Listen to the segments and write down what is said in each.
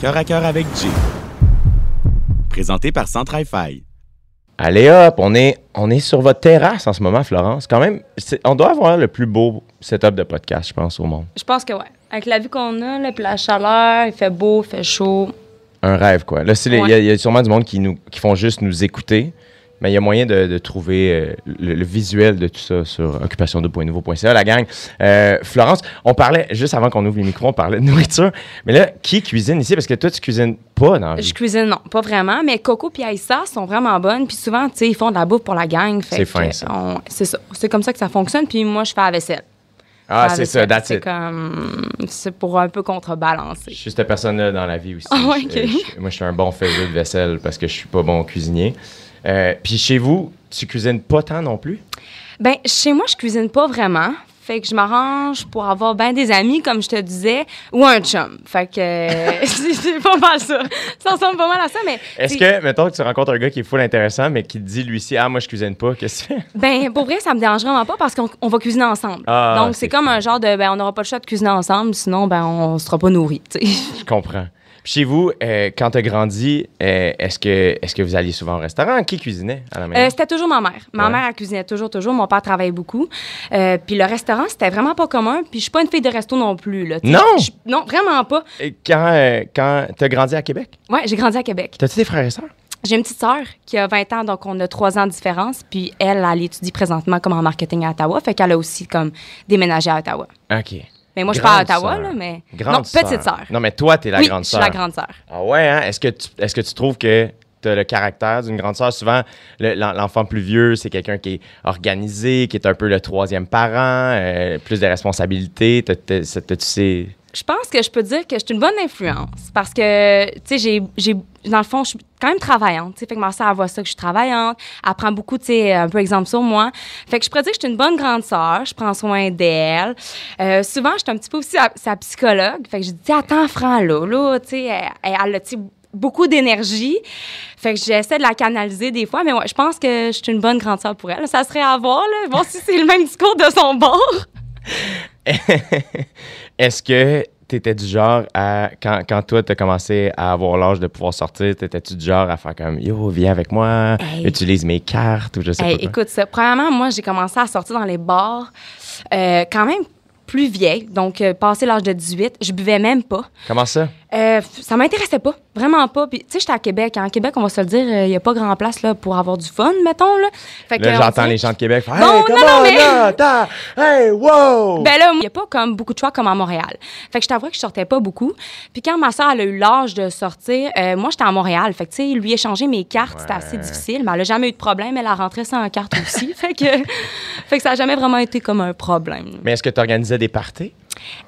Cœur à cœur avec Jay. Présenté par Centrify. Allez hop, on est, on est sur votre terrasse en ce moment, Florence. Quand même, on doit avoir le plus beau setup de podcast, je pense, au monde. Je pense que ouais. Avec la vue qu'on a, là, puis la chaleur, il fait beau, il fait chaud. Un rêve, quoi. Là, c'est les- il Ouais. y, y a sûrement du monde qui, nous, qui font juste nous écouter, mais il y a moyen de, de trouver euh, le, le visuel de tout ça sur occupation2.nouveau.ca, la gang. Euh, Florence, on parlait, juste avant qu'on ouvre les micros, on parlait de nourriture. Mais là, qui cuisine ici? Parce que toi, tu cuisines pas dans la vie. Je cuisine, non, pas vraiment, mais Coco et Aïssa sont vraiment bonnes. Puis souvent, tu sais, ils font de la bouffe pour la gang. C'est fin, ça. C'est ça. C'est comme ça que ça fonctionne. Puis moi, je fais la vaisselle. Ah, c'est ça, that's C'est it. comme... C'est pour un peu contrebalancer. Je suis cette personne-là dans la vie aussi. Ah Je- je- moi, je suis un bon faiseur de vaisselle parce que je suis pas bon cuisinier. Euh, Puis chez vous, tu cuisines pas tant non plus? Ben, chez moi, je cuisine pas vraiment. Fait que je m'arrange pour avoir ben des amis, comme je te disais, ou un chum. Fait que euh, c'est pas mal ça. Ça ressemble pas mal à ça, mais... Est-ce que, mettons que tu rencontres un gars qui est full intéressant, mais qui te dit lui aussi, ah, moi, je cuisine pas, qu'est-ce que tu fais? Ben, pour vrai, ça me dérange vraiment pas parce qu'on on va cuisiner ensemble. Ah, Donc, c'est comme un genre de, ben, on n'aura pas le choix de cuisiner ensemble, sinon, ben, on sera pas nourris, tu sais. Je comprends. Chez vous, euh, quand tu as grandi, euh, est-ce que, est que vous alliez souvent au restaurant? Qui cuisinait à la maison? Euh, c'était toujours ma mère. Ma Ouais. mère, elle cuisinait toujours, toujours. Mon père travaillait beaucoup. Puis le restaurant, c'était vraiment pas commun. Puis je suis pas une fille de resto non plus, là. Non! non, vraiment pas. Et quand euh, quand tu as grandi à Québec, Ouais, j'ai grandi à Québec. t'as-tu des frères et sœurs? J'ai une petite sœur qui a 20 ans, donc on a 3 ans de différence. Puis elle, elle étudie présentement comme en marketing à Ottawa. Fait qu'elle a aussi comme déménagé à Ottawa. OK. Mais moi, je suis pas à Ottawa, sœur. là, mais. Grande non, petite sœur. Non, mais toi, t'es la oui, grande je sœur. suis la grande sœur. Ah ouais, hein? Est-ce que, tu, est-ce que tu trouves que tu as le caractère d'une grande sœur? Souvent, le- l'en- l'enfant plus vieux, c'est quelqu'un qui est organisé, qui est un peu le troisième parent, euh, plus de responsabilités. T'as- t'as- T'as-tu ces... Je pense que je peux dire que je suis une bonne influence parce que, tu sais, j'ai, dans le fond, je suis quand même travaillante. Tu sais, fait que ma soeur, voit ça que je suis travaillante. Elle prend beaucoup, tu sais, un peu exemple sur moi. Fait que je pourrais dire que je suis une bonne grande sœur. Je prends soin d'elle. Euh, souvent, je suis un petit peu aussi sa, psychologue. Fait que je dis, attends, Fran, là, là, tu sais, elle, a, beaucoup d'énergie. Fait que j'essaie de la canaliser des fois, mais ouais, je pense que je suis une bonne grande sœur pour elle. Ça serait à voir, là, si c'est le même discours de son bord. Est-ce que tu étais du genre à. Quand, quand toi, tu as commencé à avoir l'âge de pouvoir sortir, t'étais-tu du genre à faire comme Yo, viens avec moi, Hey. utilise mes cartes ou je sais Hey, pas. quoi? écoute, ça, premièrement, moi, j'ai commencé à sortir dans les bars euh, quand même plus vieille, donc euh, passé l'âge de 18. Je buvais même pas. Comment ça? Euh, ça m'intéressait pas, vraiment pas. Puis, tu sais, j'étais à Québec. En Québec, on va se le dire, il n'y a pas grand place là, pour avoir du fun, mettons. Là, fait Là, j'entends les gens de Québec faire Bon, Hey, non, come non, on, mais- là, hey, wow! Ben là, il n'y a pas comme beaucoup de choix comme à Montréal. Fait que je t'avoue que je sortais pas beaucoup. Puis quand ma soeur elle a eu l'âge de sortir, euh, moi, j'étais à Montréal. Fait que, tu sais, lui échanger mes cartes, c'était assez difficile. Mais elle a jamais eu de problème. Elle a rentré sans carte aussi. fait, que, fait que ça n'a jamais vraiment été comme un problème. Mais est-ce que tu organisais des parties?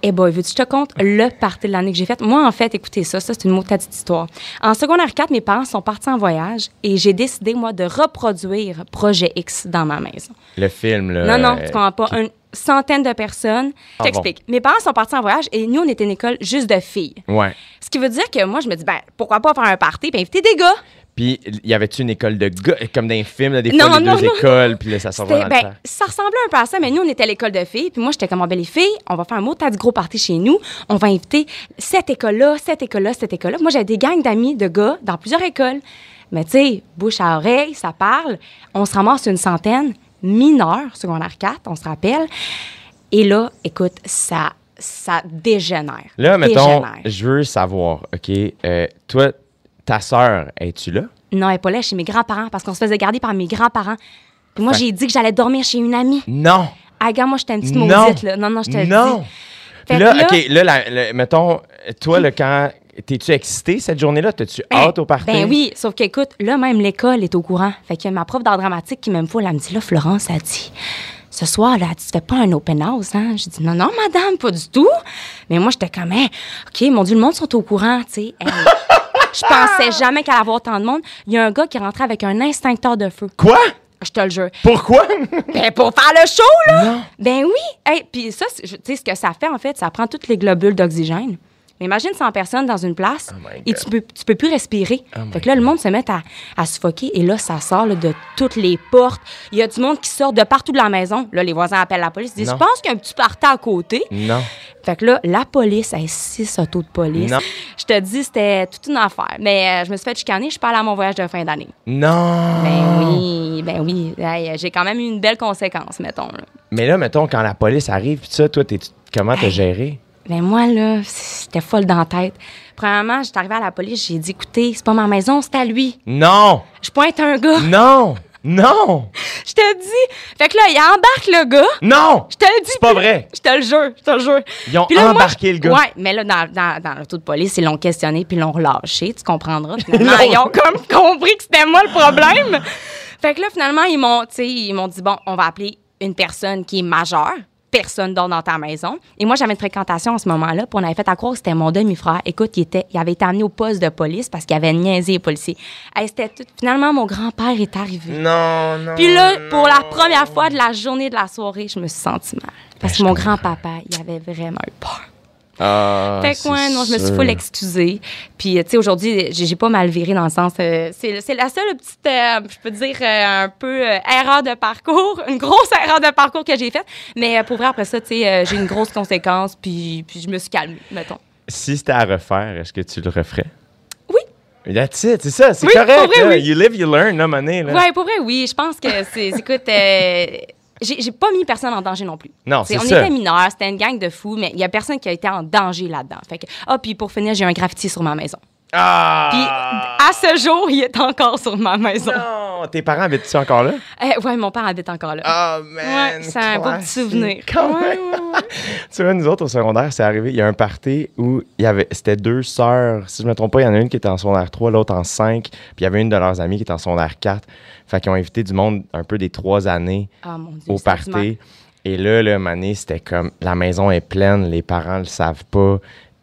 Eh boy, veux-tu que je te compte le party de l'année que j'ai fait? Moi, en fait, écoutez ça, ça, c'est une motade histoire. En secondaire 4, mes parents sont partis en voyage et j'ai décidé, moi, de reproduire Projet X dans ma maison. Le film, là. Non, non, euh, tu comprends pas. Une centaine de personnes. Ah, Je t'explique. Mes parents sont partis en voyage et nous, on était une école juste de filles. Ouais. Ce qui veut dire que moi, je me dis, ben, pourquoi pas faire un party et inviter des gars? Puis, y avait-tu une école de gars, comme dans les films, là, des Non, fois, les non, deux non. écoles, puis là, ça s'en va dans le ben, ça ressemblait un peu à ça, mais nous, on était à l'école de filles. Puis moi, j'étais comme, Ah, ben, les filles, on va faire un mot de gros party chez nous. On va inviter cette école-là, cette école-là, cette école-là. Moi, j'avais des gangs d'amis, de gars, dans plusieurs écoles. Mais tu sais, bouche à oreille, ça parle. On se ramasse une centaine, mineurs, secondaire 4, on se rappelle. Et là, écoute, ça, ça dégénère. Là, mettons, Dégénère. je veux savoir, OK, euh, toi, ta sœur, es-tu là? Non, elle n'est pas là chez mes grands-parents parce qu'on se faisait garder par mes grands-parents. Puis moi, j'ai dit que j'allais dormir chez une amie. Non! Ah, gars, moi, j'étais une petite Non. maudite, là. Non, non, je te Non! Fait là, là- OK, là, la- la- mettons, toi, là, quand. T'es-tu excité cette journée-là? T'as-tu Ben, hâte au party? Ben oui, sauf qu'écoute, là, même l'école est au courant. Fait que ma prof d'art dramatique qui m'aime pas, elle me dit, là, Florence, elle dit, ce soir, là, tu fais pas un open house, hein? Je dis, non, non, madame, pas du tout. Mais moi, j'étais comme, Hein, OK, mon Dieu, le monde sont au courant, tu sais. Hey, Je pensais jamais qu'elle allait avoir autant de monde. Il y a un gars qui est rentré avec un instincteur de feu. Quoi? Je te le jure. Pourquoi? Ben, pour faire le show, là! Ben oui! Hey, puis ça, tu sais, ce que ça fait, en fait, ça prend toutes les globules d'oxygène. Mais imagine 100 personnes dans une place Oh et tu peux, tu peux plus respirer. Oh fait que là, le monde se met à, à suffoquer et là, ça sort là, de toutes les portes. Il y a du monde qui sort de partout de la maison. Là, les voisins appellent la police. Ils disent, Non. je pense qu'il y a un petit party à côté. Non. Fait que là, la police, hey, six autos de police. Non. Je te dis, c'était toute une affaire. Mais euh, je me suis fait chicaner. Je suis pas allée à mon voyage de fin d'année. Non. Ben oui, ben oui. Hey, j'ai quand même eu une belle conséquence, mettons. là. Mais là, mettons, quand la police arrive, pis ça, toi, comment t'as Hey. géré? Ben moi, là, c'était folle dans la tête. Premièrement, j'étais arrivée à la police, j'ai dit, écoutez, c'est pas ma maison, c'est à lui. Non! Je pointe un gars. Non! Non! Je te dis. Fait que là, il embarque le gars. Non! Je te le dis. C'est pas vrai. Je te le jure, je te le jure. Ils ont là, embarqué le gars. Ouais, mais là, dans, dans, dans l'auto de police, ils l'ont questionné puis ils l'ont relâché, tu comprendras. Finalement, Ils ont comme compris que c'était moi le problème. fait que là, finalement, m'ont, ils m'ont dit, bon, on va appeler une personne qui est majeure. Personne dort dans ta maison. Et moi, j'avais une fréquentation à ce moment-là. Puis on avait fait à croire que c'était mon demi-frère. Écoute, il, était, il avait été amené au poste de police parce qu'il avait niaisé les policiers. Hey, c'était tout. Finalement, mon grand-père est arrivé. Non, non. Puis là, pour la première fois de la journée de la soirée, je me suis sentie mal. Parce Ben, que je mon grand-papa, il avait vraiment eu peur. Ah, fait que, ouais, non, je me suis full excusée. Puis, euh, tu sais, aujourd'hui, j'ai pas mal viré dans le sens. euh, c'est c'est la seule petite, euh, je peux dire, euh, un peu erreur de parcours, une grosse erreur de parcours que j'ai faite. Mais pour vrai, après ça, tu sais, j'ai une grosse conséquence, puis, puis je me suis calmée, mettons. Si c'était à refaire, est-ce que tu le referais? Oui. That's it, c'est ça, c'est Oui, correct. pour vrai, oui. You live, you learn, là, money, là. Ouais, pour vrai, oui. Je pense que c'est. Écoute, j'ai pas mis personne en danger non plus. Non, c'est on ça. était mineurs, c'était une gang de fous, mais il y a personne qui a été en danger là-dedans. Fait que, ah, puis pour finir, j'ai un graffiti sur ma maison. Puis Ah! à ce jour, il est encore sur ma maison. Non! Tes parents habitent-tu encore là? Eh, ouais, mon père habite encore là. Oh, man! Ouais, c'est un beau petit souvenir. Quand Ouais, même. ouais. Tu vois, nous autres, au secondaire, c'est arrivé. Il y a un party où il y avait, c'était deux sœurs. Si je me trompe pas, il y en a une qui était en secondaire 3, l'autre en 5. Puis il y avait une de leurs amies qui était en secondaire 4. Fait qu'ils ont invité du monde un peu des trois années Ah, mon Dieu. au party. mal. Et là, le mané, c'était comme la maison est pleine, les parents le savent pas.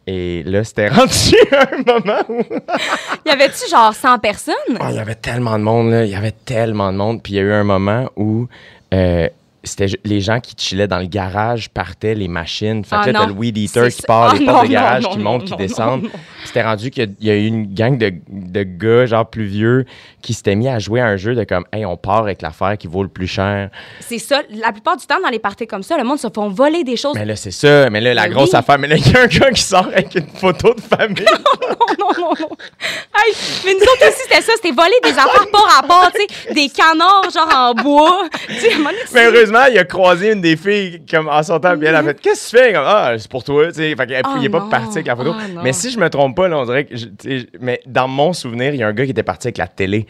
Et là, c'était rendu un moment où. Y avait-tu genre 100 personnes? Oh, il y avait tellement de monde, là. Il y avait tellement de monde. Puis il y a eu un moment où euh, c'était les gens qui chillaient dans le garage partaient les machines. Fait que Ah, là, t'as le weed eater qui part, Ah, les non, portes de garage non, qui montent, qui descendent. C'était rendu qu'il y a- il y a eu une gang de, de gars, genre plus vieux, qui s'étaient mis à jouer à un jeu de comme, hey, on part avec l'affaire qui vaut le plus cher. C'est ça. La plupart du temps, dans les parties comme ça, le monde se font voler des choses. Mais là, c'est ça. Mais là, la Mais grosse oui. affaire. Mais là, il y a un gars qui sort avec une photo de famille. non, non, non, non. Hey, mais nous autres aussi, c'était ça. C'était voler des affaires pas rapport, tu sais, des canards, genre en bois. Tu sais, il a croisé une des filles comme en sortant, puis elle a fait Qu'est-ce que tu fais? Comme, Ah, c'est pour toi, tu sais. Fait Oh il est pas parti avec la photo. Oh non. mais si je me trompe pas, là, on dirait que. je- mais dans mon souvenir, il y a un gars qui était parti avec la télé.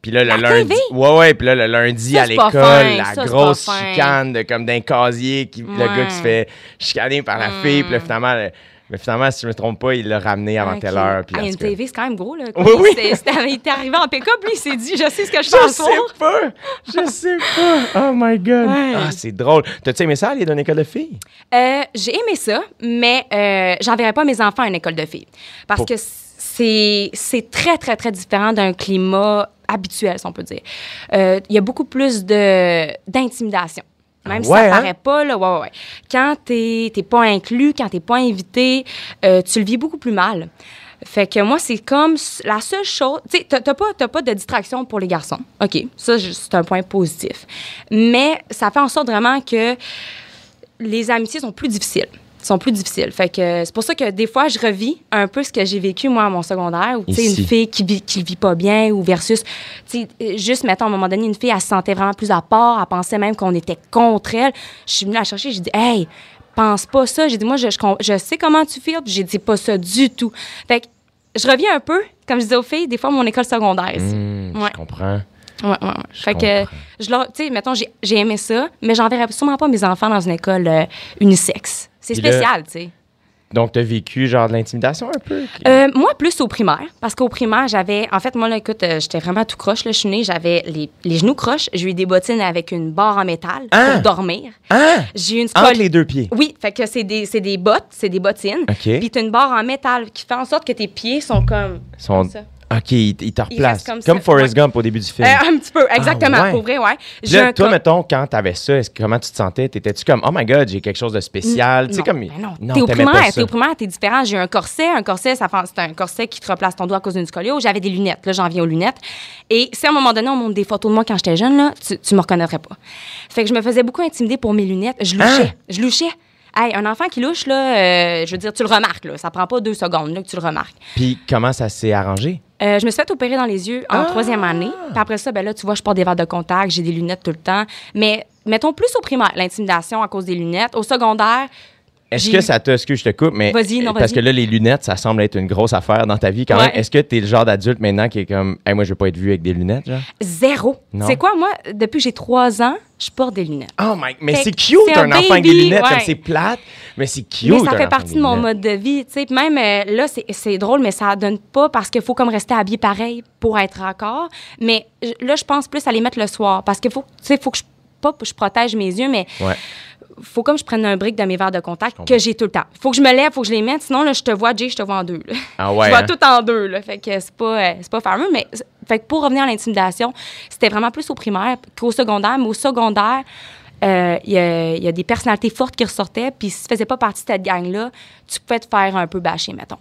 Puis là, le La lundi. TV? Ouais, ouais. Puis là, le lundi Ça, à l'école, la Ça, grosse chicane de, comme d'un casier, qui, le gars qui se fait chicaner par la fille. Puis là, finalement, le- mais finalement, si je me trompe pas, il l'a ramené avant Ok. telle heure. Puis Ah, une TV, c'est quand même gros, là. Oui, oui. Il était arrivé en pick-up, lui, il s'est dit, je sais ce que je fais Je soir. sais pas! Je sais pas! Oh my God! Ouais. Ah, c'est drôle. T'as-tu aimé ça aller dans une école de filles? Euh, j'ai aimé ça, mais euh, j'enverrais pas mes enfants à une école de filles. Parce Pour- que c'est très, très, très différent d'un climat habituel, si on peut dire. Euh, Il y a beaucoup plus d'intimidation. Même si ça hein? paraît pas, là, ouais, ouais. Quand t'es pas inclus, quand t'es pas invité, euh, tu le vis beaucoup plus mal. Fait que moi, c'est comme la seule chose. Tu sais, t'as pas, t'as pas de distraction pour les garçons. OK, ça, c'est un point positif. Mais ça fait en sorte vraiment que les amitiés sont plus difficiles. Sont plus difficiles. Fait que c'est pour ça que des fois, je revis un peu ce que j'ai vécu, moi, à mon secondaire, où, tu sais, Ici. une fille qui vit, qui vit pas bien, ou versus, tu sais, euh, juste, mettons, à un moment donné, une fille, elle se sentait vraiment plus à part, elle pensait même qu'on était contre elle. Je suis venue la chercher, j'ai dit, hey, pense pas ça. J'ai dit, moi, je, je, sais comment tu puis j'ai dit pas ça du tout. Fait que je reviens un peu, comme je disais aux filles, des fois, mon école secondaire Ouais. Je comprends. Ouais, ouais, ouais. Fait comprends. que, je leur, tu sais, mettons, j'ai j'ai aimé ça, mais j'enverrais sûrement pas mes enfants dans une école euh, unisexe. C'est spécial, tu sais. Donc, t'as vécu genre de l'intimidation un peu? Euh, moi, plus au primaire, parce qu'au primaire, j'avais. En fait, moi, là, écoute, euh, j'étais vraiment tout croche. Là, je suis née, j'avais les, les genoux croches. J'ai eu des bottines avec une barre en métal Hein? pour dormir. Hein? J'ai eu une Entre les deux pieds? Oui, fait que c'est des, c'est des bottes, c'est des bottines. OK. Puis t'as une barre en métal qui fait en sorte que tes pieds sont comme. Sont- comme ça. OK, il, il te replace. reste comme Comme, Forrest ouais. Gump au début du film. Euh, un petit peu, exactement, Ah, ouais. pour vrai, ouais. Là, toi, mettons, quand t'avais ça, comment tu te sentais? T'étais-tu comme, oh my God, j'ai quelque chose de spécial? Tu sais, Non, comme. ben non. t'es au primaire, t'es au primaire, t'es différent. J'ai un corset, un corset, ça c'est un corset qui te replace ton doigt à cause d'une scoliose. J'avais des lunettes, là, j'en viens aux lunettes. Et si à un moment donné, on montre des photos de moi quand j'étais jeune, là, tu, tu me reconnaîtrais pas. Fait que je me faisais beaucoup intimider pour mes lunettes. Je louchais, Ah! je louchais. Hey, un enfant qui louche, là, euh, je veux dire, tu le remarques, là. Ça prend pas deux secondes, là, que tu le remarques. Puis comment ça s'est arrangé? Euh, je me suis fait opérer dans les yeux en Ah! troisième année. Puis après ça, ben là, tu vois, je porte des verres de contact, j'ai des lunettes tout le temps. Mais mettons plus au primaire, l'intimidation à cause des lunettes. Au secondaire, Est-ce que ça te. Excuse, je te coupe, mais. Vas-y, non, Parce que là, les lunettes, ça semble être une grosse affaire dans ta vie quand Ouais. même. Est-ce que t'es le genre d'adulte maintenant qui est comme, hey, moi, je veux pas être vu avec des lunettes, genre? zéro. C'est quoi, moi, depuis que j'ai trois ans, je porte des lunettes. Oh my. Mais c'est cute, un, enfant avec des lunettes, ouais. c'est plate, mais c'est cute. mais ça fait partie de mon mode de vie. tu sais. Même euh, là, c'est- drôle, mais ça donne pas parce qu'il faut comme rester habillé pareil pour être raccord. Mais là, je pense plus à les mettre le soir parce qu'il faut, tu sais, faut que je, pas que je protège mes yeux, mais Ouais. Faut comme je prenne un brick de mes verres de contact que j'ai tout le temps. Faut que je me lève, faut que je les mette. Sinon, là, je te vois, Jay, je te vois en deux. là. Ah ouais, je vois hein? tout en deux. Là. Fait que c'est pas, euh, c'est pas fameux. Mais fait que pour revenir à l'intimidation, c'était vraiment plus au primaire qu'au secondaire. Mais au secondaire, euh, il y, a, il y a des personnalités fortes qui ressortaient. Puis si tu faisais pas partie de cette gang-là, tu pouvais te faire un peu bâcher, mettons.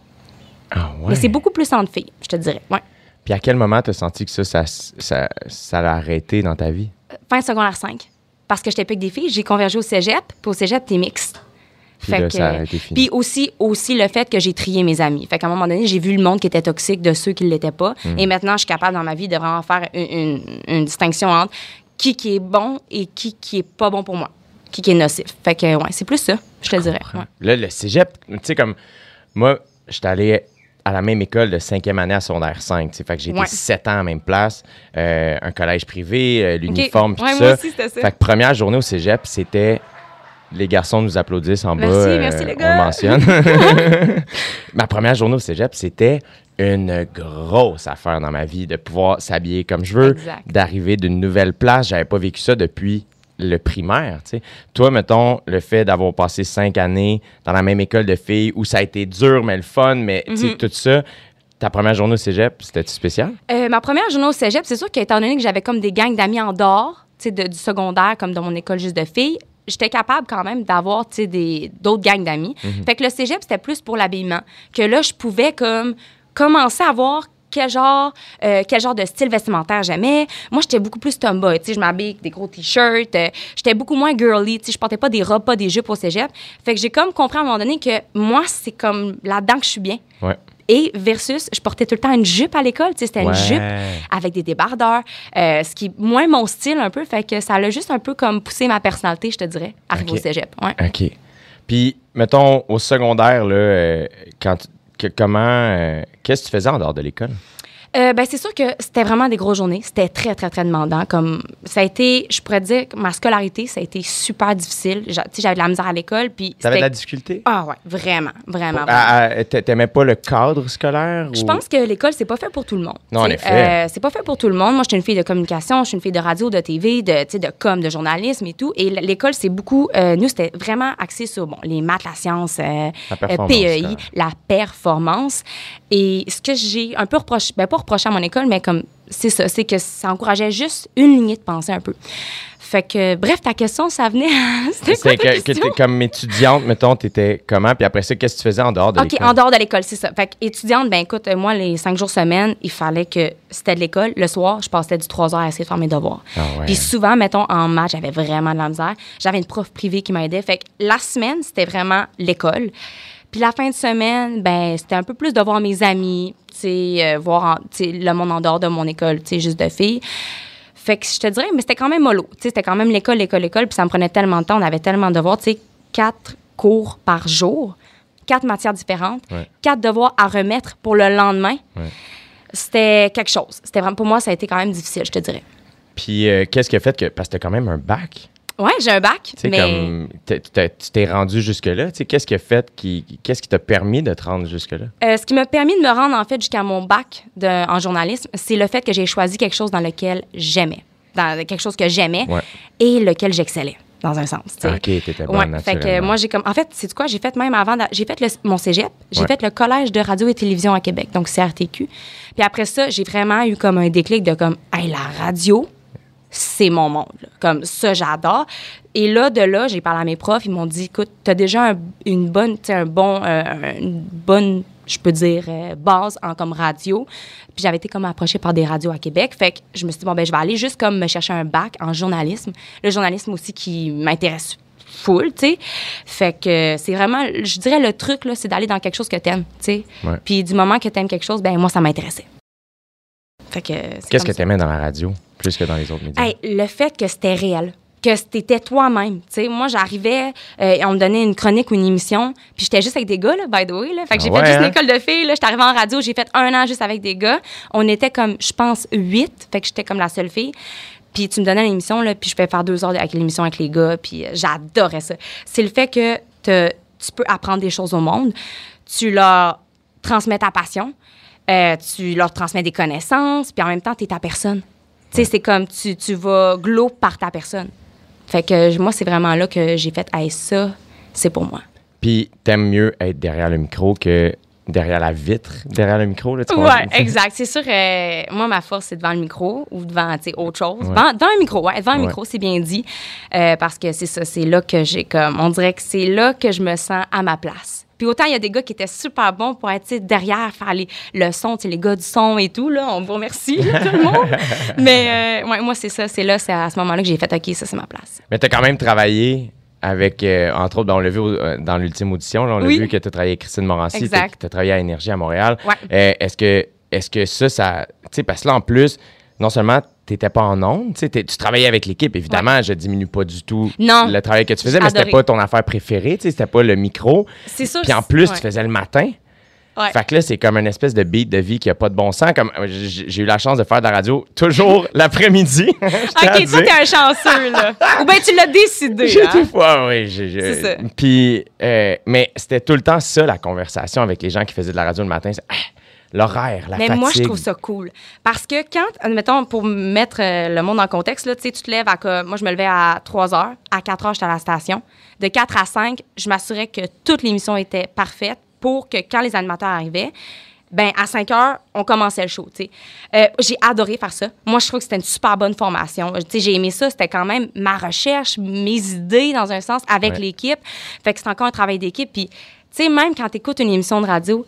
Ah ouais. Mais c'est beaucoup plus entre filles, je te dirais. Ouais. Puis à quel moment t'as senti que ça, ça, ça, ça l'a arrêté dans ta vie? Fin secondaire 5. Parce que j'étais plus que des filles, j'ai convergé au cégep. Puis au cégep, t'es mixte. Puis là, ça a été fini. Puis aussi, aussi le fait que j'ai trié mes amis. Fait qu'à un moment donné, j'ai vu le monde qui était toxique de ceux qui ne l'étaient pas. Hmm. Et maintenant, je suis capable dans ma vie de vraiment faire une, une- une distinction entre qui qui est bon et qui qui est pas bon pour moi. Qui qui est nocif. Fait que, ouais, c'est plus ça, je te dirais. ouais. Là, le cégep, tu sais, comme moi, j'étais allé à la même école de cinquième année à secondaire 5. tu sais, Fait que j'ai été Ouais. sept ans à la même place, euh, un collège privé, euh, l'uniforme, puis Ouais, tout moi ça. aussi, ça. Fait que première journée au cégep, c'était les garçons nous applaudissent en Merci, bas. euh, merci, les On gars. le mentionne. ma première journée au cégep, c'était une grosse affaire dans ma vie de pouvoir s'habiller comme je veux, d'arriver d'une nouvelle place. J'avais pas vécu ça depuis le primaire, tu sais. Toi, mettons, le fait d'avoir passé cinq années dans la même école de filles où ça a été dur, mais le fun, mais sais, Mhm. tout ça, ta première journée au cégep, c'était spécial? Euh, ma première journée au cégep, c'est sûr qu'étant donné que j'avais comme des gangs d'amis en dehors, tu sais, de- du secondaire, comme dans mon école juste de filles, j'étais capable quand même d'avoir, tu sais, des- d'autres gangs d'amis. Fait que le cégep, c'était plus pour l'habillement. Que là, je pouvais comme commencer à voir quel genre, euh, quel genre de style vestimentaire j'aimais. Moi, j'étais beaucoup plus tomboy. Tu sais, je m'habillais avec des gros t-shirts. euh, j'étais beaucoup moins girly. Tu sais, je portais pas des robes, pas des jupes au cégep. Fait que j'ai comme compris à un moment donné que moi, c'est comme là-dedans que je suis bien. Ouais. Et versus, je portais tout le temps une jupe à l'école. Tu sais, c'était Ouais. une jupe avec des débardeurs, euh, ce qui est moins mon style un peu. Fait que ça a juste un peu comme poussé ma personnalité, je te dirais, arrivé Ok. au cégep. Ouais. OK. Puis, mettons, au secondaire, là, quand, tu- comment, euh, qu'est-ce que tu faisais en dehors de l'école? Euh, ben, c'est sûr que c'était vraiment des grosses journées. C'était très, très, très demandant. Comme, ça a été, je pourrais dire, ma scolarité, ça a été super difficile. J'a- J'avais de la misère à l'école. Puis T'avais de la difficulté? Ah ouais, vraiment, vraiment. vraiment. T'a- T'aimais pas le cadre scolaire? Je ou- pense que l'école, c'est pas fait pour tout le monde. Non, en effet. euh, c'est pas fait pour tout le monde. Moi, je suis une fille de communication, je suis une fille de radio, de TV, de, de com, de journalisme et tout. Et l'école, c'est beaucoup. euh, nous, c'était vraiment axé sur bon, les maths, la science, euh, La PEI, là. la performance. Et ce que j'ai un peu reproché, ben pas reproché à mon école, mais comme c'est ça, c'est que ça encourageait juste une lignée de pensée un peu. Fait que, bref, ta question, ça venait. à- C'était quoi C'est ta que, comme étudiante, mettons, t'étais comment? Puis après ça, qu'est-ce que tu faisais en dehors de OK, l'école? en dehors de l'école, c'est ça. Fait que étudiante, ben écoute, moi, les cinq jours semaine, il fallait que c'était de l'école. Le soir, je passais du 3 heures à essayer de faire mes devoirs. Ah ouais. Puis souvent, mettons, en maths, j'avais vraiment de la misère. J'avais une prof privée qui m'aidait. Fait que la semaine, c'était vraiment l'école. Puis la fin de semaine, ben c'était un peu plus de voir mes amis, euh, voir en- le monde en dehors de mon école, juste de filles. Fait que je te dirais, mais c'était quand même mollo. C'était quand même l'école, l'école, l'école. Puis ça me prenait tellement de temps. On avait tellement de devoirs. Tu sais, quatre cours par jour, quatre matières différentes, Ouais. quatre devoirs à remettre pour le lendemain. Ouais. C'était quelque chose. C'était vraiment, pour moi, ça a été quand même difficile, je te dirais. Puis euh, qu'est-ce qui a fait que. Parce que t'as quand même un bac? Ouais, j'ai un bac, mais comme. t'es- t'es- Tu t'es rendu jusque-là. Tu sais, qu'est-ce qui a fait qui. Qu'est-ce qui t'a permis de te rendre jusque-là? euh, ce qui m'a permis de me rendre, en fait, jusqu'à mon bac de, en journalisme, c'est le fait que j'ai choisi quelque chose dans lequel j'aimais. Dans quelque chose que j'aimais Ouais. et lequel j'excellais. dans un sens. OK, t'étais bonne, Ouais, fait que moi, j'ai comme. En fait, c'est quoi? J'ai fait même avant. J'ai fait le- mon cégep, j'ai Ouais. fait le collège de radio et télévision à Québec, donc CRTQ. Puis après ça, j'ai vraiment eu comme un déclic de comme, hey, la radio, c'est mon monde. là. Comme ça, j'adore. Et là, de là, j'ai parlé à mes profs. Ils m'ont dit, écoute, tu as déjà un- une bonne, un bon, euh, une bonne, je peux dire, euh, base en comme radio. Puis j'avais été comme approchée par des radios à Québec. Fait que je me suis dit, bon, ben, je vais aller juste comme me chercher un bac en journalisme. Le journalisme aussi qui m'intéresse full, tu sais. Fait que c'est vraiment, je dirais, le truc, là, c'est d'aller dans quelque chose que t'aimes, tu sais. Ouais. Puis du moment que t'aimes quelque chose, ben moi, ça m'intéressait. Qu'est-ce que ça. t'aimais dans la radio, plus que dans les autres médias? Hey, le fait que c'était réel, que c'était toi-même. Tu moi, j'arrivais, euh, on me donnait une chronique ou une émission, puis j'étais juste avec des gars, là, by the way. Là. Fait que j'ai Ah ouais, fait juste hein? l'école de filles. Là. J'étais arrivée en radio, j'ai fait un an juste avec des gars. On était comme, je pense, huit. Fait que j'étais comme la seule fille. Puis tu me donnais l'émission, là, puis je pouvais faire deux heures avec l'émission avec les gars, puis euh, j'adorais ça. C'est le fait que te- tu peux apprendre des choses au monde, tu leur transmets ta passion, euh, tu leur transmets des connaissances, puis en même temps, tu es ta personne. Tu sais, c'est comme tu, tu vas glow par ta personne. Fait que moi, c'est vraiment là que j'ai fait, hey, ça, c'est pour moi. Puis t'aimes mieux être derrière le micro que derrière la vitre, derrière le micro, là, tu? Ouais, exact. C'est sûr, euh, moi, ma force, c'est devant le micro ou devant, tu sais, autre chose. Ouais. Devant, devant un micro, ouais. Devant un Ouais. micro, c'est bien dit. Euh, parce que c'est ça, c'est là que j'ai comme, on dirait que c'est là que je me sens à ma place. Puis autant, il y a des gars qui étaient super bons pour être tu derrière, faire les, le son, tu les gars du son et tout, là. On vous remercie, là, tout le monde. Mais euh, ouais, moi, c'est ça, c'est là, c'est à ce moment-là que j'ai fait, OK, ça, c'est ma place. Mais t'as quand même travaillé avec, euh, entre autres, ben, on l'a vu euh, dans l'ultime audition, là, on a Oui. vu que tu as travaillé avec Christine Morancy, tu as travaillé à Énergie à Montréal. Ouais. Est-ce, que, est-ce que ça, ça. Tu sais, parce que là, en plus, non seulement tu n'étais pas en ondes, tu travaillais avec l'équipe, évidemment, je diminue pas du tout Non. le travail que tu faisais, mais c'était pas ton affaire préférée, c'était pas le micro. C'est sûr. Puis en plus, ouais. tu faisais le matin. Ouais. Fait que là, c'est comme une espèce de beat de vie qui a pas de bon sens. Comme euh, j'ai eu la chance de faire de la radio toujours l'après-midi. OK, toi, t'es un chanceux, là. Ou bien tu l'as décidé, J'ai hein? tout fois, oui. C'est ça. Puis, euh, mais c'était tout le temps ça, la conversation avec les gens qui faisaient de la radio le matin. L'horaire, la Mais fatigue. moi, je trouve ça cool. Parce que quand, admettons, pour mettre euh, le monde en contexte, là, tu te lèves à. Moi, je me levais à 3 heures. À 4 heures, j'étais à la station. De 4 à 5, je m'assurais que toute l'émission était parfaite pour que quand les animateurs arrivaient, ben à 5 heures, on commençait le show. Euh, j'ai adoré faire ça. Moi, je trouve que c'était une super bonne formation. J'ai aimé ça. C'était quand même ma recherche, mes idées, dans un sens, avec Ouais. l'équipe. Fait que c'est encore un travail d'équipe. Puis, tu sais, même quand tu écoutes une émission de radio,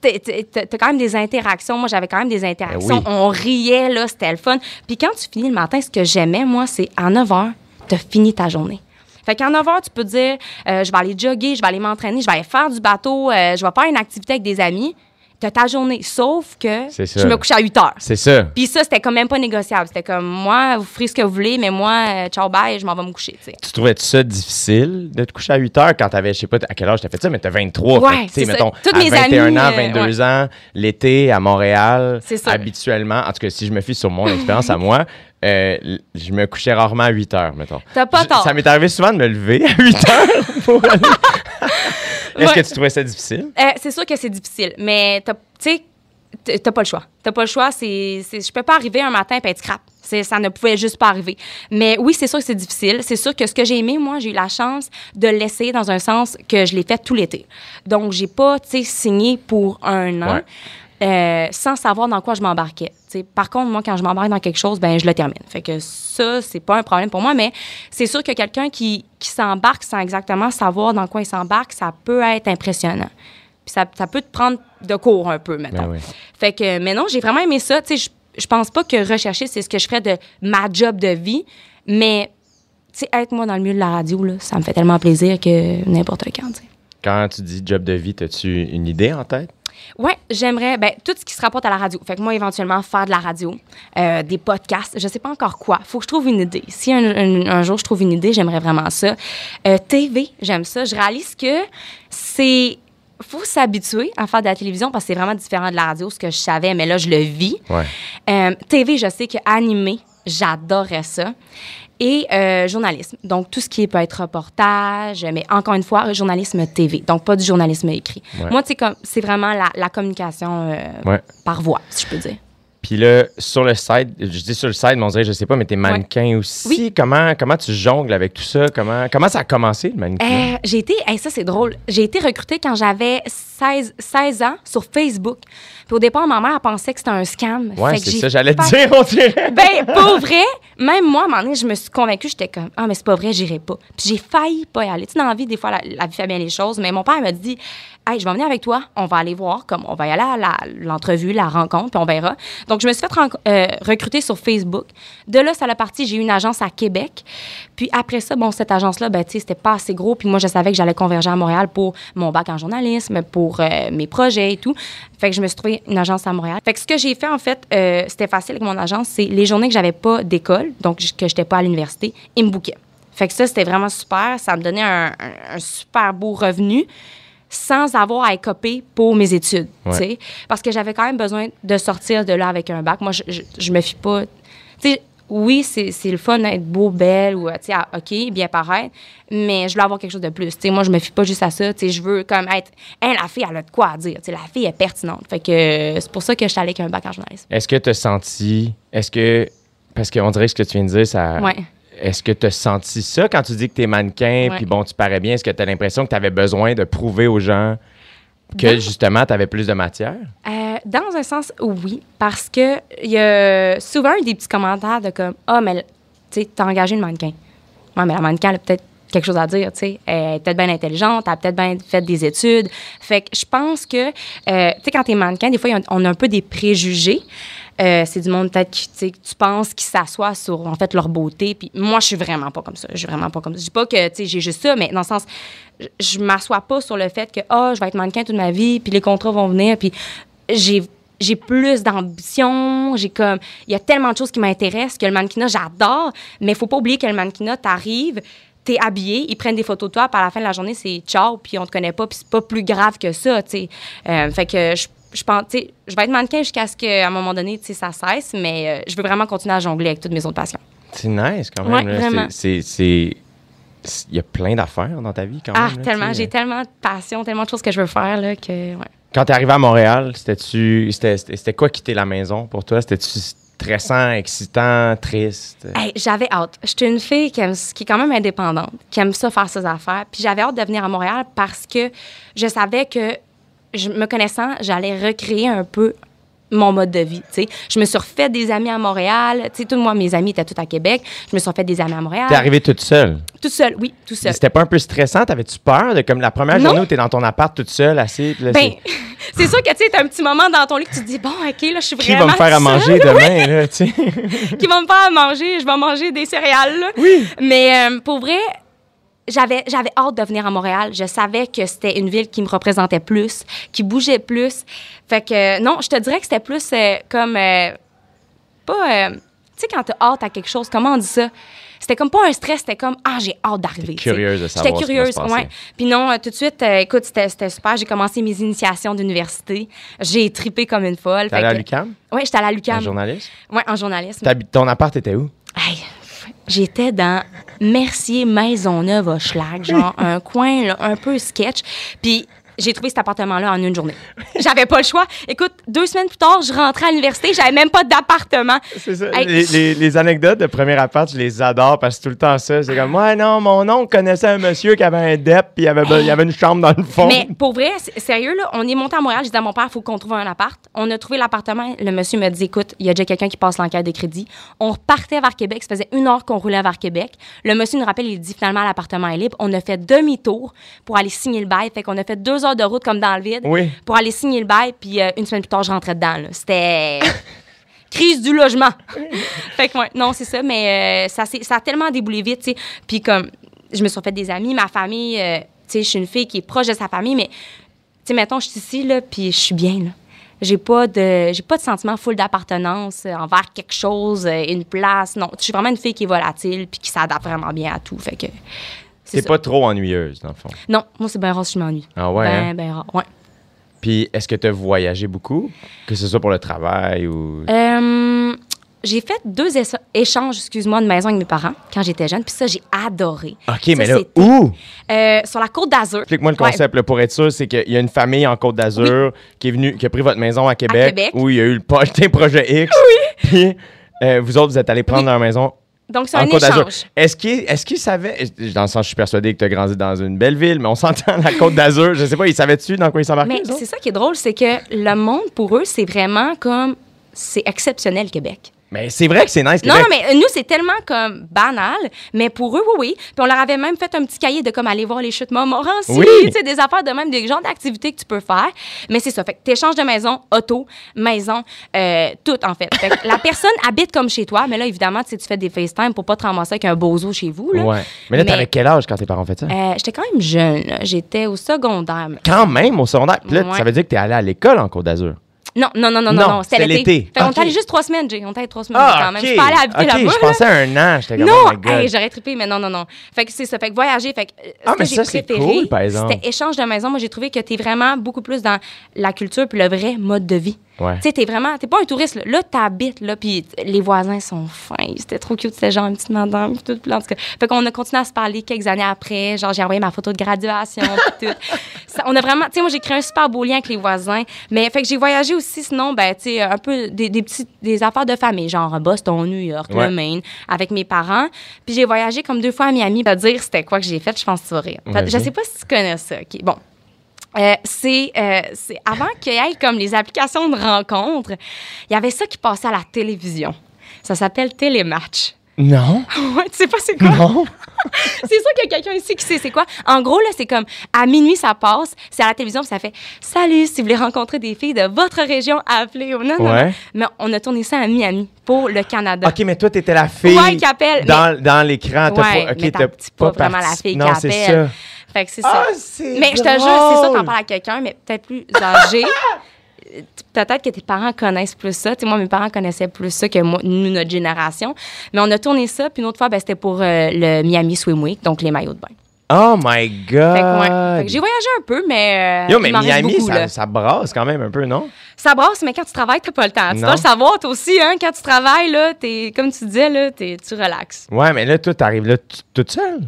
t'as t'as- t'as quand même des interactions. Moi, j'avais quand même des interactions. oui. On riait, là, c'était le fun. Puis quand tu finis le matin, ce que j'aimais, moi, c'est à 9 h, tu as fini ta journée. Fait qu'à 9 h, tu peux te dire, euh, je vais aller jogger, je vais aller m'entraîner, je vais aller faire du bateau, euh, je vais faire une activité avec des amis. Tu as ta journée. Sauf que je me couche à 8 heures. C'est ça. Puis ça, c'était quand même pas négociable. C'était comme, moi, vous ferez ce que vous voulez, mais moi, euh, ciao, bye, je m'en vais me coucher, tu trouvais ça difficile de te coucher à 8 heures quand t'avais, je sais pas à quel âge t'as fait ça, mais t'as 23. Ouais, tu sais, c'est ça. mettons, Toutes à mes 21 amies, ans, euh, 22 ans, l'été à Montréal, ça. habituellement, en tout cas, si je me fie sur mon expérience à moi, euh, je me couchais rarement à 8 heures, mettons. T'as pas Je- tort. Ça m'est arrivé souvent de me lever à 8 heures pour aller. Est-ce que tu trouvais ça difficile? Euh, c'est sûr que c'est difficile, mais t'as- tu sais, t'as pas le choix. T'as pas le choix. C'est, je peux pas arriver un matin et être crap. Ça ne pouvait juste pas arriver. Mais oui, c'est sûr que c'est difficile. C'est sûr que ce que j'ai aimé, moi, j'ai eu la chance de l'essayer dans un sens que je l'ai fait tout l'été. Donc, j'ai pas, tu sais, signé pour un an. Ouais. Euh, sans savoir dans quoi je m'embarquais. Par contre, moi, quand je m'embarque dans quelque chose, ben je le termine. Fait que ça, c'est pas un problème pour moi, mais c'est sûr que quelqu'un qui, qui s'embarque sans exactement savoir dans quoi il s'embarque, ça peut être impressionnant. Puis ça, ça peut te prendre de cours un peu, maintenant. Oui. Fait que, mais non, j'ai vraiment aimé ça. Tu sais, je, je pense pas que rechercher, c'est ce que je ferais de ma job de vie, mais, tu sais, être moi dans le milieu de la radio, là, ça me fait tellement plaisir que n'importe quand, tu sais. Quand tu dis job de vie, as-tu une idée en tête? Ouais, j'aimerais ben, tout ce qui se rapporte à la radio. Fait que moi, éventuellement, faire de la radio, euh, des podcasts, je sais pas encore quoi. Faut que je trouve une idée. Si un, un- un jour je trouve une idée, j'aimerais vraiment ça. Euh, TV, j'aime ça. Je réalise que c'est. faut s'habituer à faire de la télévision parce que c'est vraiment différent de la radio, ce que je savais, mais là, je le vis. Ouais. Euh, TV, je sais que animé, j'adorais ça. Et euh, journalisme. Donc, tout ce qui peut être reportage, mais encore une fois, journalisme TV. Donc, pas du journalisme écrit. Ouais. Moi, comme- c'est vraiment la, la communication euh, Ouais. par voix, si je peux dire. Puis là, sur le site, je dis sur le site, mais on dirait, je sais pas, mais t'es mannequin aussi. Oui. Comment, comment tu jongles avec tout ça? Comment, comment ça a commencé, le mannequin? Euh, j'ai été, hey, ça c'est drôle, j'ai été recrutée quand j'avais 16, 16 ans sur Facebook. Puis au départ, ma mère elle pensait que c'était un scam. ouais, c'est ça, j'allais te dire, on dirait. Ben, pour vrai, même moi, à un moment donné, je me suis convaincue, j'étais comme, ah, mais c'est pas vrai, j'irai pas. Puis j'ai failli pas y aller. Tu sais, dans la vie, des fois, la, la vie fait bien les choses, mais mon père m'a dit, hey, je vais venir avec toi, on va aller voir, comme, on va y aller à la- l'entrevue, la, rencontre, puis on verra. Donc, je me suis fait euh, recruter sur Facebook. De là, ça a parti, j'ai eu une agence à Québec. Puis après ça, bon, cette agence-là, ben, tu sais, c'était pas assez gros. Puis moi, je savais que j'allais converger à Montréal pour mon bac en journalisme, pour euh, mes projets et tout. Fait que je me suis trouvé une agence à Montréal. Fait que ce que j'ai fait, en fait, euh, c'était facile avec mon agence, c'est les journées que j'avais pas d'école, donc que j'étais pas à l'université, ils me bouquaient. Fait que ça, c'était vraiment super. Ça me donnait un- un super beau revenu sans avoir à écoper pour mes études, Ouais. tu sais. Parce que j'avais quand même besoin de sortir de là avec un bac. Moi, je, je, je me fie pas... Tu sais, oui, c'est le fun d'être beau, belle, ou, tu sais, OK, bien paraître, mais je veux avoir quelque chose de plus. Tu sais, moi, je me fie pas juste à ça. Tu sais, je veux comme être... Hein, la fille, elle a de quoi à dire. Tu sais, la fille est pertinente. Fait que c'est pour ça que je suis allée avec un bac en journalisme. Est-ce que tu as senti. Est-ce que. Parce qu'on dirait que ce que tu viens de dire, ça. Ouais. Est-ce que tu as senti ça quand tu dis que tu es mannequin, puis bon, tu parais bien? Est-ce que tu as l'impression que tu avais besoin de prouver aux gens que Dans- justement, tu avais plus de matière? Euh, dans un sens, oui, parce que il y a souvent eu des petits commentaires de comme ah mais tu sais t'as engagé une mannequin. Ouais, mais la mannequin elle a peut-être quelque chose à dire, tu sais, elle est peut-être bien intelligente, elle a peut-être bien fait des études. Fait que je pense que euh, tu sais quand t'es mannequin, des fois on a un peu des préjugés. Euh, c'est du monde peut-être tu penses qui s'assoit sur en fait leur beauté. Puis moi je suis vraiment pas comme ça. Je suis vraiment pas comme ça. Je dis pas que j'ai juste ça mais dans le sens je, je m'assois pas sur le fait que ah je vais être mannequin toute ma vie puis les contrats vont venir puis j'ai j'ai plus d'ambition, j'ai comme il y a tellement de choses qui m'intéressent que le mannequinat j'adore, mais faut pas oublier que le mannequinat t'arrives, t'es habillé, ils prennent des photos de toi, puis à la fin de la journée c'est ciao, puis on te connaît pas, puis c'est pas plus grave que ça, tu sais. Euh, fait que je je pense, tu sais, je vais être mannequin jusqu'à ce qu'à un moment donné, tu sais, ça cesse, mais euh, je veux vraiment continuer à jongler avec toutes mes autres passions. C'est nice quand même. Ouais. C'est- Il y a plein d'affaires dans ta vie quand Ah, même. là, tellement, j'ai tellement de passion, tellement de choses que je veux faire, là, que, ouais. Quand tu es arrivé à Montréal, c'était-tu. C'était c'était- c'était quoi quitter la maison pour toi? C'était-tu stressant, excitant, triste? Hey, j'avais hâte. J'étais une fille qui, aime- qui est quand même indépendante, qui aime ça faire ses affaires. Puis j'avais hâte de venir à Montréal parce que je savais que, je, me connaissant, j'allais recréer un peu mon mode de vie. Je me suis refait des amis à Montréal. Tu sais, tous moi, mes amis étaient tous à Québec. Je me suis refait des amis à Montréal. T'es arrivée toute seule? Toute seule, oui, tout seul. C'était pas un peu stressant? T'avais-tu peur de comme la première Non. journée où t'es dans ton appart toute seule, assise? là, Ben, c'est- sûr que tu sais, t'as un petit moment dans ton lit que tu te dis, bon, OK, là, je suis qui vraiment va me faire à seule. manger demain, là, tu sais? qui va me faire à manger? Je vais manger des céréales. là. Oui. Mais euh, pour vrai, j'avais, j'avais hâte de venir à Montréal. Je savais que c'était une ville qui me représentait plus, qui bougeait plus. Fait que non, je te dirais que c'était plus euh, comme. euh, pas. euh, tu sais, quand t'as hâte à quelque chose, comment on dit ça? C'était comme pas un stress, c'était comme Ah, j'ai hâte d'arriver. curieuse de savoir J'étais ce qui va se curieuse, passer. ouais. Puis non, tout de suite, écoute, c'était, super. J'ai commencé mes initiations d'université. J'ai tripé comme une folle. T'es allée à l'UQAM? Ouais, j'étais à En l'UQAM. journaliste? Ouais, en journalisme. Ton appart était où? Hey, J'étais dans Mercier Maisonneuve Hochelag, genre un coin là, un peu sketch. Puis j'ai trouvé cet appartement-là en une journée. J'avais pas le choix. Écoute, deux semaines plus tard, je rentrais à l'université, j'avais même pas d'appartement. C'est ça. Hey. Les, les- les anecdotes de premier appart, je les adore parce que tout le temps ça. C'est comme, ouais, non, mon oncle connaissait un monsieur qui avait un DEP puis il y avait, il avait une chambre dans le fond. Mais pour vrai, sérieux, là, on est monté à Montréal. J'ai dit à mon père, il faut qu'on trouve un appart. On a trouvé l'appartement. Le monsieur me dit, écoute, il y a déjà quelqu'un qui passe l'enquête de crédit. On repartait vers Québec. Ça faisait une heure qu'on roulait vers Québec. Le monsieur nous rappelle, il dit, finalement, l'appartement est libre. On a fait demi-tour pour aller signer le bail. Fait qu'on a fait deux heures de route comme dans le vide Oui. pour aller signer le bail. Puis euh, une semaine plus tard, je rentrais dedans. C'était crise du logement. fait que, ouais, non, c'est ça. Mais euh, ça, ça a tellement déboulé vite, tu sais. Puis comme, je me suis fait des amis, ma famille, euh, tu sais, je suis une fille qui est proche de sa famille, mais, tu sais, mettons, je suis ici, là, puis je suis bien, là. J'ai pas de j'ai pas de sentiment full d'appartenance envers quelque chose, une place. Non, je suis vraiment une fille qui est volatile puis qui s'adapte vraiment bien à tout. Fait que ça. pas trop ennuyeuse, dans le fond. Non, moi c'est bien rare si je m'ennuie. Ah ouais? Ben hein? ben rare. Ouais. Puis est-ce que tu as voyagé beaucoup? Que ce soit pour le travail ou. Euh, j'ai fait deux écha- échanges, excuse-moi, de maison avec mes parents quand j'étais jeune. Puis ça, j'ai adoré. OK, Ça, mais là, où? euh, sur la côte d'Azur. Explique-moi le Ouais. concept, là, pour être sûr, c'est qu'il y a une famille en Côte d'Azur qui est venue, qui a pris votre maison à Québec, Québec. où il y a eu le projet Projet X. Oui. Puis euh, vous autres, vous êtes allés prendre leur maison Donc, c'est un échange. Est-ce qu'ils est qu'ils savaient, dans le sens, je suis persuadé que tu as grandi dans une belle ville, mais on s'entend la Côte d'Azur, je sais pas, ils savaient-tu dans quoi ils s'embarquaient? Mais c'est ça qui est drôle, c'est que le monde, pour eux, c'est vraiment comme. C'est exceptionnel, Québec. Mais c'est vrai que c'est nice, Non, non, mais nous, c'est tellement comme banal, mais pour eux, oui, oui. Puis on leur avait même fait un petit cahier de comme aller voir les chutes Montmorency, Oui. tu sais, des affaires de même, des genres d'activités que tu peux faire. Mais c'est ça. Fait que t'échanges de maison, auto, maison, euh, tout, en fait. Fait que la personne habite comme chez toi, mais là, évidemment, tu sais, tu fais des FaceTime pour pas te ramasser avec un bozo chez vous, là. Ouais. Mais là, t'avais quel âge quand tes parents ont fait ça? Euh, J'étais quand même jeune. J'étais au secondaire. Quand même, au secondaire. Puis là, Ouais. ça veut dire que t'es allé à l'école en Côte d'Azur. Non, non, non, non, Non, non, non, c'était l'été. Fait qu'on Ok. est allé juste trois semaines, Jay. On est allé trois semaines Ah, quand même. Je suis pas allée habiter là-bas. je pensais à un an. J'étais comme, Non, oh hey, j'aurais trippé, mais non, non, non. Fait que c'est ça. Fait que voyager, fait que euh, Ah, ce mais que j'ai ça, c'est préféré, cool, c'était échange de maison. Moi, j'ai trouvé que t'es vraiment beaucoup plus dans la culture puis le vrai mode de vie. Ouais. Tu sais, t'es vraiment, t'es pas un touriste, là. Là, t'habites, là, puis les voisins sont fins. C'était trop cute, c'était genre une petite madame, puis tout, tout cas. Fait qu'on a continué à se parler quelques années après. Genre, j'ai envoyé ma photo de graduation, puis tout. Ça, on a vraiment, tu sais, moi, j'ai créé un super beau lien avec les voisins. Mais, fait que j'ai voyagé aussi, sinon, ben, tu sais, un peu des, des petits, des affaires de famille, genre Boston, New York, Ouais. le Maine, avec mes parents. Puis j'ai voyagé comme deux fois à Miami. Te dire c'était quoi que j'ai fait, je pense que tu vas rire. Fait- je sais pas si tu connais ça. OK, bon. Euh, c'est euh, c'est avant qu'il y ait comme les applications de rencontres, il y avait ça qui passait à la télévision. Ça s'appelle Télématch. Non. ouais, tu sais pas c'est quoi? Non. c'est sûr qu'il y a quelqu'un ici qui sait c'est quoi. En gros, là, c'est comme à minuit, ça passe, c'est à la télévision, puis ça fait Salut, si vous voulez rencontrer des filles de votre région, appelez non, non, Ouais. non. Mais on a tourné ça à Miami pour le Canada. OK, mais toi, t'étais la fille Ouais, qui appelle, dans, dans l'écran. T'as Ouais, pas, OK, mais t'as t'es pas vraiment la fille non, qui c'est appelle. ça. Fait que c'est Ah, ça. c'est Mais je te jure, c'est ça, t'en parles à quelqu'un, mais peut-être plus âgé. Peut-être que tes parents connaissent plus ça. Tu sais, moi, mes parents connaissaient plus ça que moi, nous, notre génération. Mais on a tourné ça, puis une autre fois, ben, c'était pour euh, le Miami Swim Week, donc les maillots de bain. Oh my God. Fait que, ouais. J'ai voyagé un peu, mais. euh, Yo, mais Miami, beaucoup, ça, ça brasse quand même un peu, non? Ça brasse, mais quand tu travailles, t'as pas le temps. Tu dois le savoir, toi aussi, hein. Quand tu travailles, là, t'es, comme tu disais, là, t'es- tu relaxes. Ouais, mais là, toi, t'arrives là toute seule?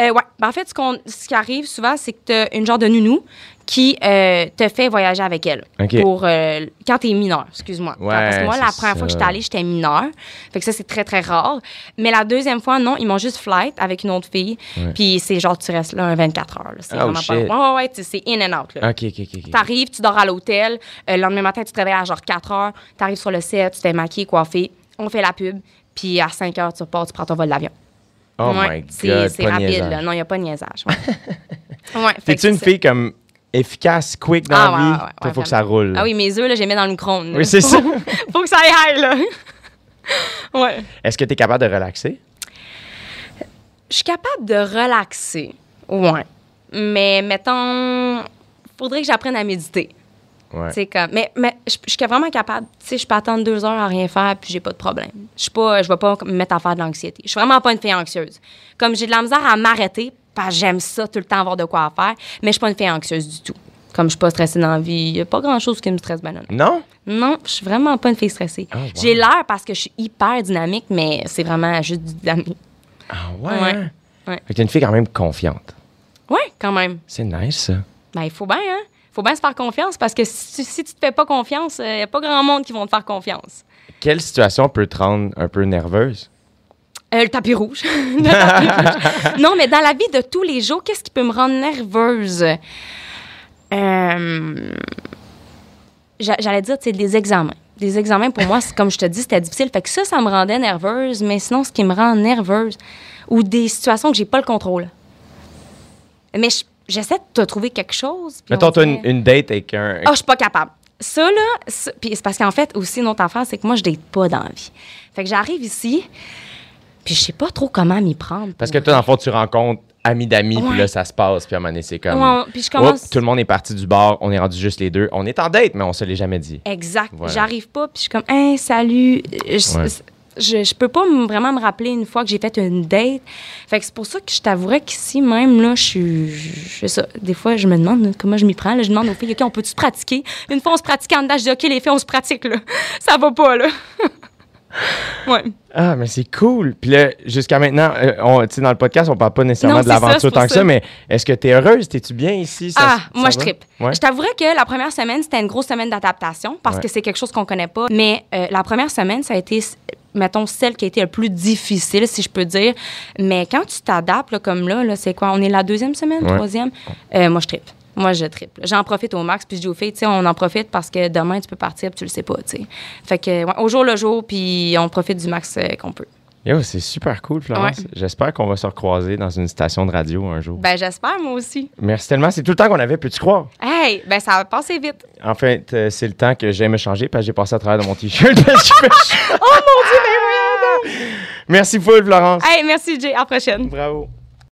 Euh, ouais. Ben, en fait, ce, qu'on- ce qui arrive souvent, c'est que tu as une genre de nounou qui euh, te fait voyager avec elle. Pour, euh, quand tu es mineur, excuse-moi. Ouais, Parce que moi, la première fois que ça. j'étais allée, j'étais mineure. Fait que ça, c'est très, très rare. Mais la deuxième fois, non, ils m'ont juste flight avec une autre fille. Puis c'est genre, tu restes là un 24 heures. là. C'est Oh, vraiment shit. pas. Ouais, ouais, c'est in and out. Là. OK, OK. T'arrives, tu dors à l'hôtel. euh, le lendemain matin, tu te réveilles à genre 4 heures. T'arrives sur le set, tu t'es maquillé, coiffé. On fait la pub. Puis à 5 heures, tu repars, tu prends ton vol d'avion. Oh Ouais, my c'est- God, C'est rapide, là. Non, il n'y a pas de niaisage. Ouais. ouais, T'es-tu une fille comme efficace, quick dans Ah, la vie? ouais, Toi, faut que ça roule. Ah oui, mes œufs, là, je les mets dans le micro-ondes. là. Oui, c'est ça. Faut que ça aille là. ouais. Est-ce que t'es capable de relaxer? Je suis capable de relaxer. Ouais. Mais, mettons, faudrait que j'apprenne à méditer. Ouais. C'est comme, mais, mais je suis vraiment capable. Tu sais, je peux attendre deux heures à rien faire, puis j'ai pas de problème. Je suis pas, je vais pas me mettre à faire de l'anxiété. Je suis vraiment pas une fille anxieuse. Comme j'ai de la misère à m'arrêter, parce que j'aime ça tout le temps avoir de quoi faire, mais je suis pas une fille anxieuse du tout. Comme je suis pas stressée dans la vie, il y a pas grand chose qui me stresse ben non. Non? Non, je suis vraiment pas une fille stressée. Ah, wow. J'ai l'air parce que je suis hyper dynamique, mais c'est vraiment juste du dynamique. Ah ouais? Ouais. hein? Ouais. Fait que t'es une fille quand même confiante. Ouais, quand même. C'est nice, ça. Ben, il faut bien, hein? Faut bien se faire confiance parce que si tu, si tu te fais pas confiance, il n'y a pas grand monde qui vont te faire confiance. Quelle situation peut te rendre un peu nerveuse? Euh, le tapis rouge. Le tapis rouge. Non, mais dans la vie de tous les jours, qu'est-ce qui peut me rendre nerveuse? Euh, j'a- J'allais dire, c'est des examens. Des examens, pour moi, comme je te dis, c'était difficile. Fait que ça, ça me rendait nerveuse. Mais sinon, ce qui me rend nerveuse, ou des situations que j'ai pas le contrôle. Mais je- j'essaie de te trouver quelque chose. Mettons, on toi, une, une date avec un. ah, je suis pas capable. Ça, là, ça- puis c'est parce qu'en fait, aussi, une autre affaire, c'est que moi, je date pas dans la vie. Fait que j'arrive ici, puis je sais pas trop comment m'y prendre. Parce que toi, dans le fond, tu rencontres amis d'amis, puis là, ça se passe, puis à un moment donné, c'est comme. Ouais, puis je commence- Oups, tout le monde est parti du bar, on est rendu juste les deux. On est en date, mais on se l'est jamais dit. Exact. Voilà. J'arrive pas, puis je suis comme, hey, salut. Je, Ouais. Je, je peux pas vraiment me rappeler une fois que j'ai fait une date. C'est pour ça que je t'avouerais qu'ici, même, là, je suis. Ça. Des fois, je me demande comment je m'y prends. Je demande aux filles, OK, on peut-tu se pratiquer? Une fois, on se pratique en dedans, je dis, OK, les filles, on se pratique, là. Ça va pas, là. Ouais. Ah, mais c'est cool. Puis là, jusqu'à maintenant, euh, on- tu sais, dans le podcast, on parle pas nécessairement Non, de l'aventure tant que ça, mais est-ce que tu es heureuse? T'es-tu bien ici? Ça- ah, ça moi, je. Ouais. Je t'avouerais que la première semaine, c'était une grosse semaine d'adaptation parce Ouais. que c'est quelque chose qu'on connaît pas. Mais euh, la première semaine, ça a été, mettons, celle qui a été le plus difficile, si je peux dire. Mais quand tu t'adaptes, là, comme là, là c'est quoi? On est la deuxième semaine, Ouais. troisième? Euh, moi, je trippe. Moi, je triple. J'en profite au max, puis je dis aux filles, tu sais, on en profite parce que demain, tu peux partir, puis tu le sais pas, tu sais. Fait que, ouais, au jour le jour, puis on profite du max euh, qu'on peut. Yo, c'est super cool, Florence. Ouais. J'espère qu'on va se recroiser dans une station de radio un jour. Ben, j'espère, moi aussi. Merci tellement. C'est tout le temps qu'on avait, peux-tu croire? Hey, ben, ça va passer vite. En fait, euh, c'est le temps que j'aime me changer parce que j'ai passé à travers de mon t-shirt. Oh mon Dieu, ben! Merci full, Florence. Hey, merci, Jay. À la prochaine. Bravo.